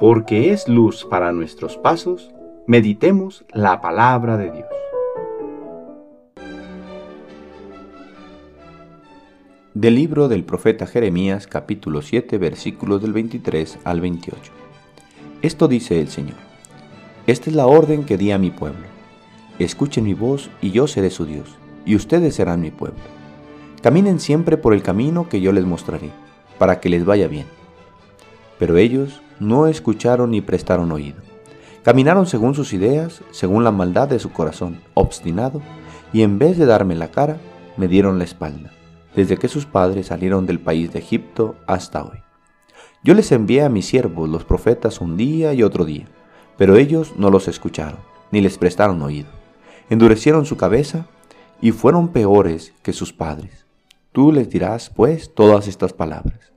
porque es luz para nuestros pasos, meditemos la palabra de Dios. Del libro del profeta Jeremías capítulo 7 versículos del 23 al 28. Esto dice el Señor. Esta es la orden que di a mi pueblo. Escuchen mi voz y yo seré su Dios, y ustedes serán mi pueblo. Caminen siempre por el camino que yo les mostraré, para que les vaya bien. Pero ellos no escucharon ni prestaron oído. Caminaron según sus ideas, según la maldad de su corazón, obstinado, y en vez de darme la cara, me dieron la espalda, desde que sus padres salieron del país de Egipto hasta hoy. Yo les envié a mis siervos, los profetas, un día y otro día, pero ellos no los escucharon, ni les prestaron oído. Endurecieron su cabeza y fueron peores que sus padres. Tú les dirás, pues, todas estas palabras,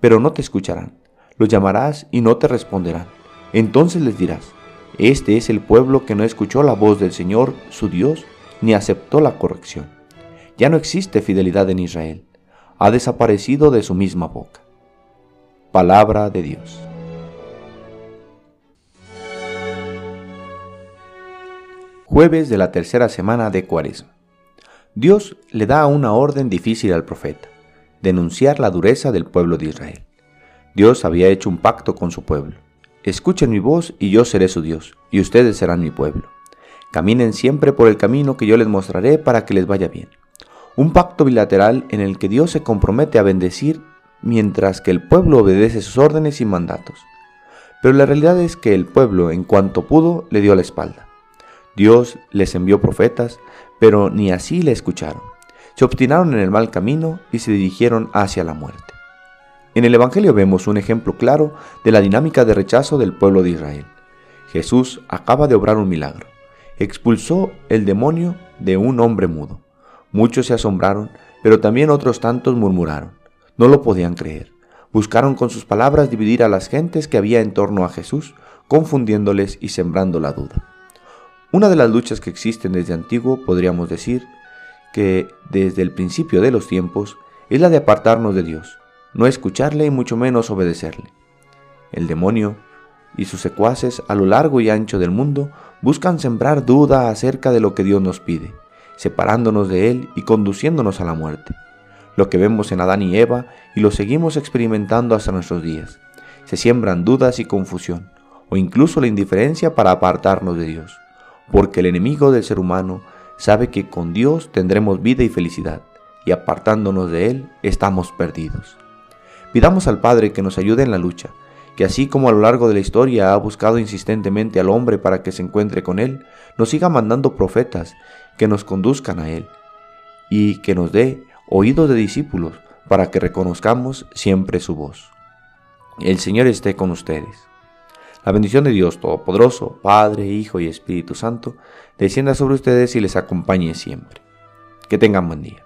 pero no te escucharán los llamarás y no te responderán. Entonces les dirás, este es el pueblo que no escuchó la voz del Señor, su Dios, ni aceptó la corrección. Ya no existe fidelidad en Israel. Ha desaparecido de su misma boca. Palabra de Dios. Jueves de la tercera semana de Cuaresma. Dios le da una orden difícil al profeta, denunciar la dureza del pueblo de Israel. Dios había hecho un pacto con su pueblo. Escuchen mi voz y yo seré su Dios, y ustedes serán mi pueblo. Caminen siempre por el camino que yo les mostraré para que les vaya bien. Un pacto bilateral en el que Dios se compromete a bendecir mientras que el pueblo obedece sus órdenes y mandatos. Pero la realidad es que el pueblo, en cuanto pudo, le dio la espalda. Dios les envió profetas, pero ni así le escucharon. Se obstinaron en el mal camino y se dirigieron hacia la muerte. En el Evangelio vemos un ejemplo claro de la dinámica de rechazo del pueblo de Israel. Jesús acaba de obrar un milagro. Expulsó el demonio de un hombre mudo. Muchos se asombraron, pero también otros tantos murmuraron. No lo podían creer. Buscaron con sus palabras dividir a las gentes que había en torno a Jesús, confundiéndoles y sembrando la duda. Una de las luchas que existen desde antiguo, podríamos decir, que desde el principio de los tiempos, es la de apartarnos de Dios, no escucharle y mucho menos obedecerle. El demonio y sus secuaces a lo largo y ancho del mundo buscan sembrar duda acerca de lo que Dios nos pide, separándonos de Él y conduciéndonos a la muerte. Lo que vemos en Adán y Eva y lo seguimos experimentando hasta nuestros días. Se siembran dudas y confusión, o incluso la indiferencia para apartarnos de Dios, porque el enemigo del ser humano sabe que con Dios tendremos vida y felicidad, y apartándonos de Él estamos perdidos. Pidamos al Padre que nos ayude en la lucha, que así como a lo largo de la historia ha buscado insistentemente al hombre para que se encuentre con Él, nos siga mandando profetas que nos conduzcan a Él y que nos dé oídos de discípulos para que reconozcamos siempre su voz. El Señor esté con ustedes. La bendición de Dios Todopoderoso, Padre, Hijo y Espíritu Santo, descienda sobre ustedes y les acompañe siempre. Que tengan buen día.